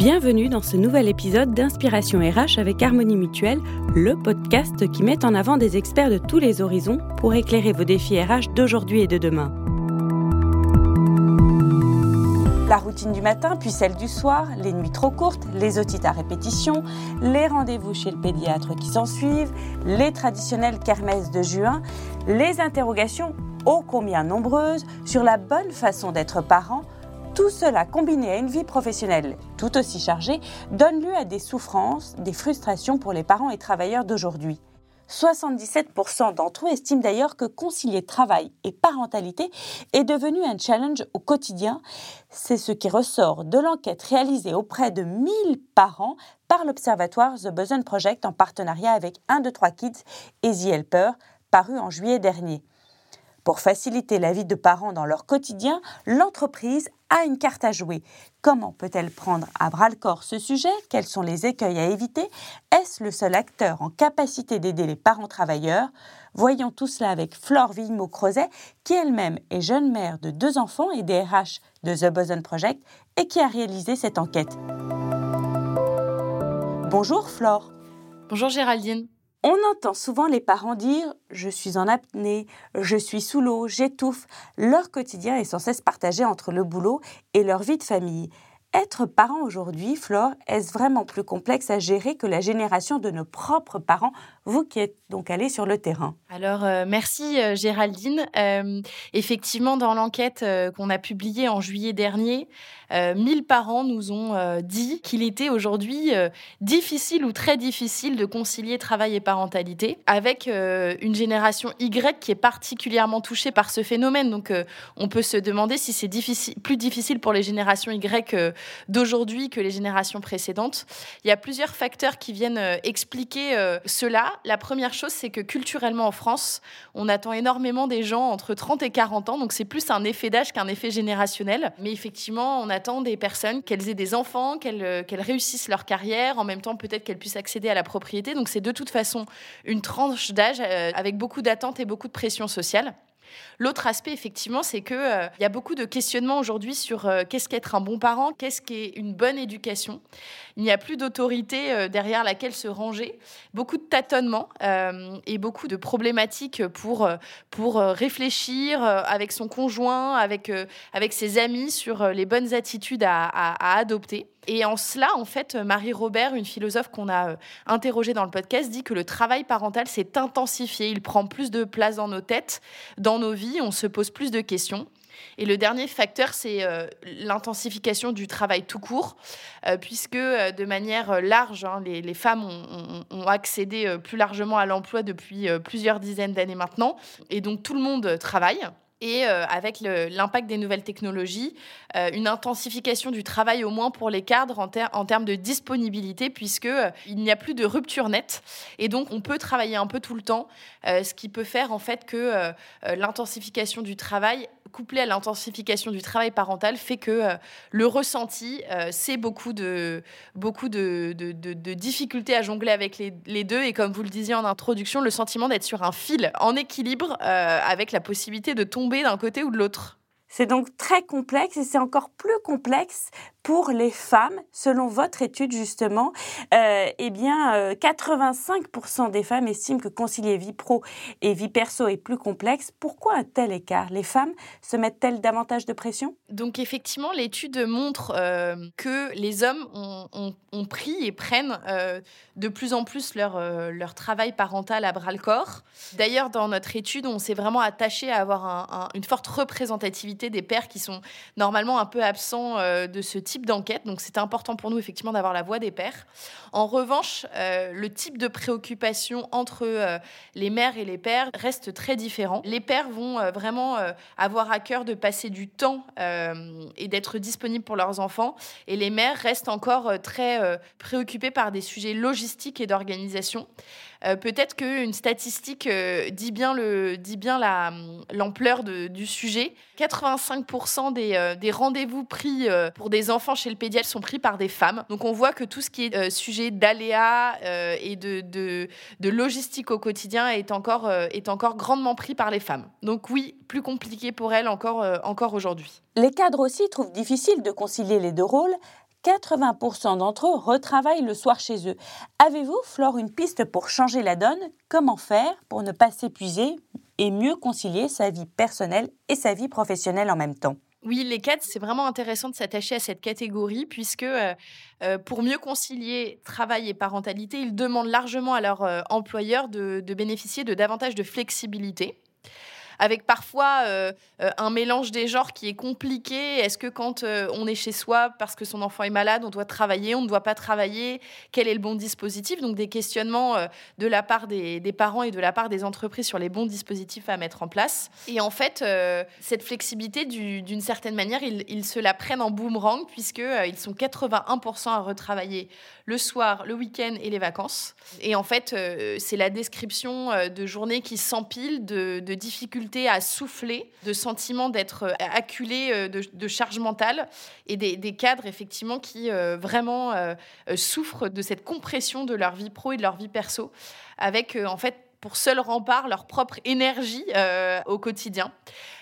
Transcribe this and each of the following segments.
Bienvenue dans ce nouvel épisode d'Inspiration RH avec Harmonie Mutuelle, le podcast qui met en avant des experts de tous les horizons pour éclairer vos défis RH d'aujourd'hui et de demain. La routine du matin, puis celle du soir, les nuits trop courtes, les otites à répétition, les rendez-vous chez le pédiatre qui s'ensuivent, les traditionnelles kermesses de juin, les interrogations ô combien nombreuses sur la bonne façon d'être parent tout cela combiné à une vie professionnelle tout aussi chargée donne lieu à des souffrances, des frustrations pour les parents et travailleurs d'aujourd'hui. 77% d'entre eux estiment d'ailleurs que concilier travail et parentalité est devenu un challenge au quotidien. C'est ce qui ressort de l'enquête réalisée auprès de 1000 parents par l'observatoire The Boson Project en partenariat avec 1, 2, 3 Kids et The Helper, paru en juillet dernier. Pour faciliter la vie de parents dans leur quotidien, l'entreprise a une carte à jouer. Comment peut-elle prendre à bras le corps ce sujet? Quels sont les écueils à éviter? Est-ce le seul acteur en capacité d'aider les parents travailleurs? Voyons tout cela avec Flore Villemot-Crozet, qui elle-même est jeune mère de deux enfants et DRH de The Boson Project et qui a réalisé cette enquête. Bonjour Flore. Bonjour Géraldine. On entend souvent les parents dire je suis en apnée, je suis sous l'eau, j'étouffe. Leur quotidien est sans cesse partagé entre le boulot et leur vie de famille. Être parent aujourd'hui, Flore, est-ce vraiment plus complexe à gérer que la génération de nos propres parents, vous qui êtes donc allée sur le terrain Alors, euh, merci euh, Géraldine. Euh, effectivement, dans l'enquête qu'on a publiée en juillet dernier, 1000 parents nous ont dit qu'il était aujourd'hui difficile ou très difficile de concilier travail et parentalité, avec une génération Y qui est particulièrement touchée par ce phénomène. Donc, on peut se demander si c'est plus difficile pour les générations Y d'aujourd'hui que les générations précédentes. Il y a plusieurs facteurs qui viennent euh, expliquer euh, cela. La première chose, c'est que culturellement en France, on attend énormément des gens entre 30 et 40 ans, donc c'est plus un effet d'âge qu'un effet générationnel. Mais effectivement, on attend des personnes qu'elles aient des enfants, qu'elles euh, réussissent leur carrière, en même temps peut-être qu'elles puissent accéder à la propriété. Donc c'est de toute façon une tranche d'âge avec beaucoup d'attentes et beaucoup de pression sociale. L'autre aspect, effectivement, c'est qu'il euh, y a beaucoup de questionnements aujourd'hui sur euh, qu'est-ce qu'être un bon parent, qu'est-ce qu'est une bonne éducation. Il n'y a plus d'autorité euh, derrière laquelle se ranger. Beaucoup de tâtonnements et beaucoup de problématiques pour, pour réfléchir avec son conjoint, avec, avec ses amis sur les bonnes attitudes à adopter. Et en cela, en fait, Marie Robert, une philosophe qu'on a euh, interrogée dans le podcast, dit que le travail parental s'est intensifié. Il prend plus de place dans nos têtes, dans nos vies, on se pose plus de questions. Et le dernier facteur, c'est euh, l'intensification du travail tout court, euh, puisque de manière large, hein, les, femmes ont, accédé plus largement à l'emploi depuis plusieurs dizaines d'années maintenant, et donc tout le monde travaille et euh, avec l'impact des nouvelles technologies, euh, une intensification du travail au moins pour les cadres en, termes de disponibilité, puisque euh, il n'y a plus de rupture nette, et donc on peut travailler un peu tout le temps, ce qui peut faire en fait que l'intensification du travail couplé à l'intensification du travail parental fait que le ressenti, c'est beaucoup de, beaucoup de, de, difficultés à jongler avec les, les, deux. Et comme vous le disiez en introduction, le sentiment d'être sur un fil en équilibre avec la possibilité de tomber d'un côté ou de l'autre. C'est donc très complexe et c'est encore plus complexe pour les femmes, selon votre étude justement, euh, eh bien, 85% euh, des femmes estiment que concilier vie pro et vie perso est plus complexe. Pourquoi un tel écart? Les femmes se mettent-elles davantage de pression? Donc effectivement, l'étude montre euh, que les hommes ont, pris et prennent de plus en plus leur, leur travail parental à bras le corps. D'ailleurs, dans notre étude, on s'est vraiment attaché à avoir une forte représentativité des pères qui sont normalement un peu absents de ce type d'enquête. Donc, c'était important pour nous, effectivement, d'avoir la voix des pères. En revanche, euh, le type de préoccupation entre euh, les mères et les pères reste très différent. Les pères vont euh, vraiment avoir à cœur de passer du temps et d'être disponibles pour leurs enfants. Et les mères restent encore très préoccupées par des sujets logistiques et d'organisation. Peut-être qu'une statistique dit bien, le, dit bien la, l'ampleur du sujet. 85% des, des rendez-vous pris pour des enfants chez le pédiatre sont pris par des femmes. Donc on voit que tout ce qui est sujet d'aléas euh, et de, de, logistique au quotidien est encore, euh, est encore grandement pris par les femmes. Donc oui, plus compliqué pour elles encore, euh, encore aujourd'hui. Les cadres aussi trouvent difficile de concilier les deux rôles 80% d'entre eux retravaillent le soir chez eux. Avez-vous, Flore, une piste pour changer la donne? Comment faire pour ne pas s'épuiser et mieux concilier sa vie personnelle et sa vie professionnelle en même temps? Oui, les cadres, c'est vraiment intéressant de s'attacher à cette catégorie puisque euh, euh, pour mieux concilier travail et parentalité, ils demandent largement à leur euh, employeur de, de, bénéficier de davantage de flexibilité avec parfois euh, euh, un mélange des genres qui est compliqué. Est-ce que quand euh, on est chez soi parce que son enfant est malade, on doit travailler, on ne doit pas travailler? Quel est le bon dispositif? Donc des questionnements de la part des, parents et de la part des entreprises sur les bons dispositifs à mettre en place. Et en fait, cette flexibilité, d'une certaine manière, ils, se la prennent en boomerang puisqu'ils sont 81% à retravailler le soir, le week-end et les vacances. Et en fait, c'est la description de journées qui s'empilent de, de difficultés à souffler, de sentiment d'être euh, acculé euh, de, charge mentale et des, cadres effectivement qui euh, vraiment souffrent de cette compression de leur vie pro et de leur vie perso avec en fait pour seul rempart leur propre énergie au quotidien.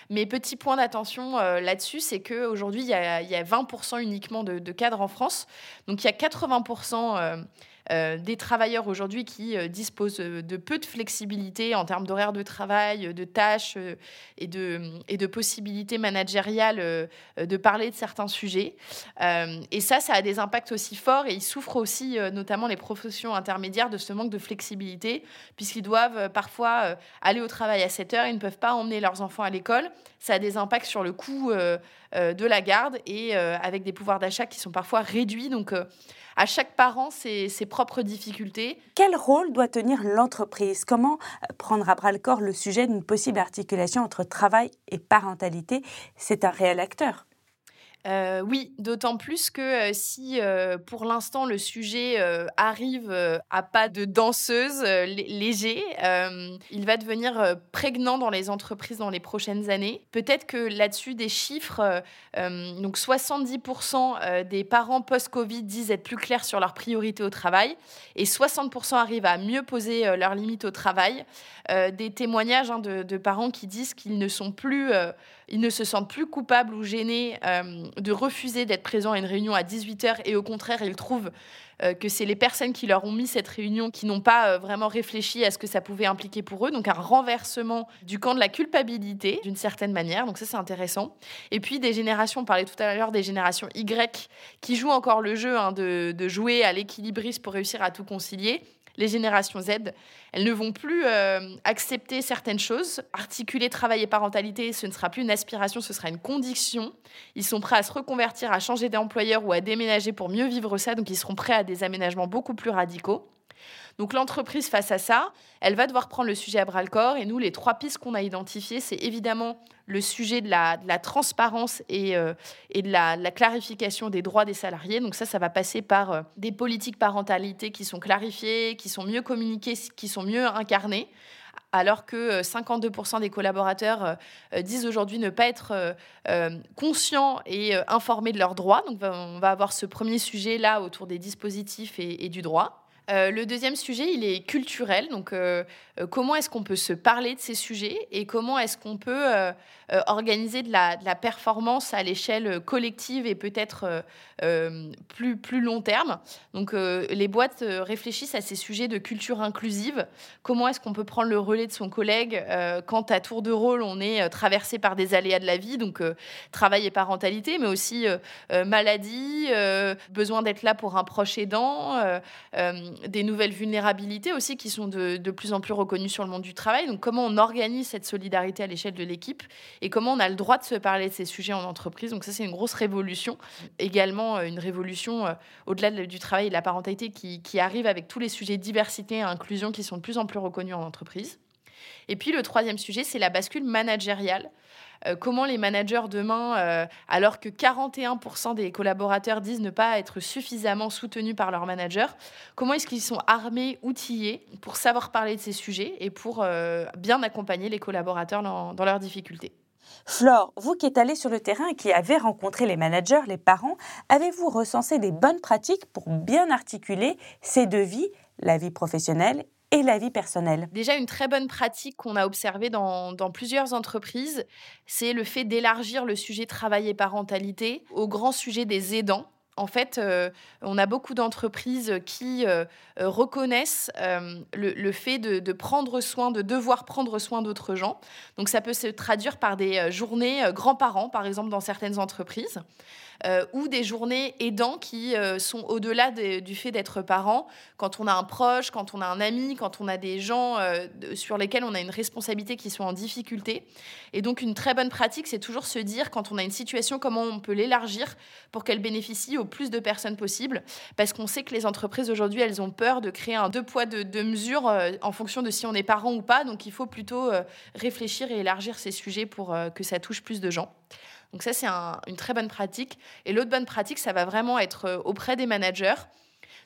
Mais petit point d'attention là-dessus, c'est qu'aujourd'hui, il y, a, 20% uniquement de, de, cadres en France. Donc il y a 80% euh, des travailleurs aujourd'hui qui euh, disposent de peu de flexibilité en termes d'horaire de travail, de tâches euh, et, de, et de possibilités managériales de parler de certains sujets. et ça, ça a des impacts aussi forts et ils souffrent aussi, notamment les professions intermédiaires, de ce manque de flexibilité, puisqu'ils doivent parfois aller au travail à 7 heures, ils ne peuvent pas emmener leurs enfants à l'école. Ça a des impacts sur le coût de la garde et avec des pouvoirs d'achat qui sont parfois réduits. Donc, à chaque parent ses, ses propres difficultés. Quel rôle doit tenir l'entreprise? Comment prendre à bras le corps le sujet d'une possible articulation entre travail et parentalité? C'est un réel acteur. Euh, oui, d'autant plus que euh, si euh, pour l'instant le sujet arrive à pas de danseuse léger, il va devenir prégnant dans les entreprises dans les prochaines années. Peut-être que là-dessus des chiffres, donc 70% des parents post-Covid disent être plus clairs sur leurs priorités au travail et 60% arrivent à mieux poser leurs limites au travail. des témoignages hein, de, de, parents qui disent qu'ils ne sont plus ils ne se sentent plus coupables ou gênés euh, de refuser d'être présents à une réunion à 18h et au contraire, ils trouvent euh, que c'est les personnes qui leur ont mis cette réunion qui n'ont pas euh, vraiment réfléchi à ce que ça pouvait impliquer pour eux. Donc un renversement du camp de la culpabilité d'une certaine manière. Donc ça c'est intéressant. Et puis des générations, on parlait tout à l'heure des générations Y qui jouent encore le jeu hein, de, de jouer à l'équilibriste pour réussir à tout concilier les générations Z, elles ne vont plus euh, accepter certaines choses. Articuler travail et parentalité, ce ne sera plus une aspiration, ce sera une condition. Ils sont prêts à se reconvertir, à changer d'employeur ou à déménager pour mieux vivre ça. Donc, ils seront prêts à des aménagements beaucoup plus radicaux. Donc l'entreprise face à ça, elle va devoir prendre le sujet à bras le corps. Et nous, les trois pistes qu'on a identifiées, c'est évidemment le sujet de la, transparence et, euh, de, la, clarification des droits des salariés. Donc ça, ça va passer par euh, des politiques parentalité qui sont clarifiées, qui sont mieux communiquées, qui sont mieux incarnées alors que 52% euh, des collaborateurs disent aujourd'hui ne pas être conscients et informés de leurs droits. Donc on va avoir ce premier sujet là autour des dispositifs et du droit. Euh, le deuxième sujet, il est culturel. Donc, euh, euh, comment est-ce qu'on peut se parler de ces sujets et comment est-ce qu'on peut organiser de la, performance à l'échelle collective et peut-être plus, plus long terme. Donc, les boîtes réfléchissent à ces sujets de culture inclusive. Comment est-ce qu'on peut prendre le relais de son collègue quand à tour de rôle, on est traversé par des aléas de la vie, donc travail et parentalité, mais aussi maladie, besoin d'être là pour un proche aidant des nouvelles vulnérabilités aussi qui sont de, de, plus en plus reconnues sur le monde du travail. Donc comment on organise cette solidarité à l'échelle de l'équipe et comment on a le droit de se parler de ces sujets en entreprise. Donc ça, c'est une grosse révolution. Également, euh, une révolution euh, au-delà du travail et de la parentalité qui, arrive avec tous les sujets diversité et inclusion qui sont de plus en plus reconnus en entreprise. Et puis le troisième sujet, c'est la bascule managériale. Euh, comment les managers demain, alors que 41% des collaborateurs disent ne pas être suffisamment soutenus par leur manager, comment est-ce qu'ils sont armés, outillés pour savoir parler de ces sujets et pour bien accompagner les collaborateurs dans leurs difficultés? Flore, vous qui êtes allée sur le terrain et qui avez rencontré les managers, les parents, avez-vous recensé des bonnes pratiques pour bien articuler ces deux vies, la vie professionnelle et la vie personnelle? Déjà, une très bonne pratique qu'on a observée dans, plusieurs entreprises, c'est le fait d'élargir le sujet travail et parentalité au grand sujet des aidants en fait, on a beaucoup d'entreprises qui reconnaissent le, fait de, prendre soin, de devoir prendre soin d'autres gens. Donc ça peut se traduire par des journées grands-parents, par exemple, dans certaines entreprises. Euh, ou des journées aidants qui euh, sont au-delà du fait d'être parent. Quand on a un proche, quand on a un ami, quand on a des gens euh, sur lesquels on a une responsabilité qui sont en difficulté. Et donc une très bonne pratique, c'est toujours se dire quand on a une situation, comment on peut l'élargir pour qu'elle bénéficie au plus de personnes possible. Parce qu'on sait que les entreprises aujourd'hui, elles ont peur de créer un deux poids, deux, deux mesures en fonction de si on est parent ou pas. Donc il faut plutôt réfléchir et élargir ces sujets pour que ça touche plus de gens. Donc ça, c'est une très bonne pratique. Et l'autre bonne pratique, ça va vraiment être euh, auprès des managers.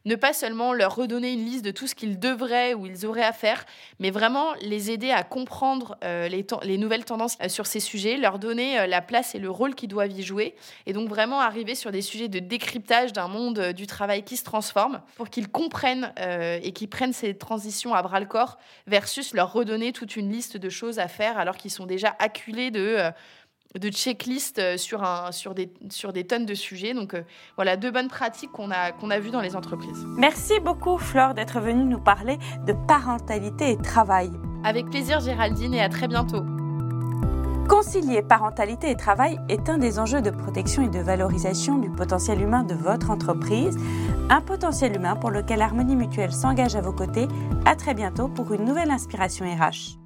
Ne pas seulement leur redonner une liste de tout ce qu'ils devraient ou ils auraient à faire, mais vraiment les aider à comprendre euh, les, nouvelles tendances euh, sur ces sujets, leur donner la place et le rôle qu'ils doivent y jouer, et donc vraiment arriver sur des sujets de décryptage d'un monde du travail qui se transforme, pour qu'ils comprennent et qu'ils prennent ces transitions à bras le corps, versus leur redonner toute une liste de choses à faire alors qu'ils sont déjà acculés de de checklist euh, sur, un, sur, des, sur des tonnes de sujets. Donc euh, voilà, deux bonnes pratiques qu'on a, qu'on a vues dans les entreprises. Merci beaucoup Flore d'être venue nous parler de parentalité et travail. Avec plaisir Géraldine et à très bientôt. Concilier parentalité et travail est un des enjeux de protection et de valorisation du potentiel humain de votre entreprise, un potentiel humain pour lequel Harmonie Mutuelle s'engage à vos côtés. À très bientôt pour une nouvelle inspiration RH.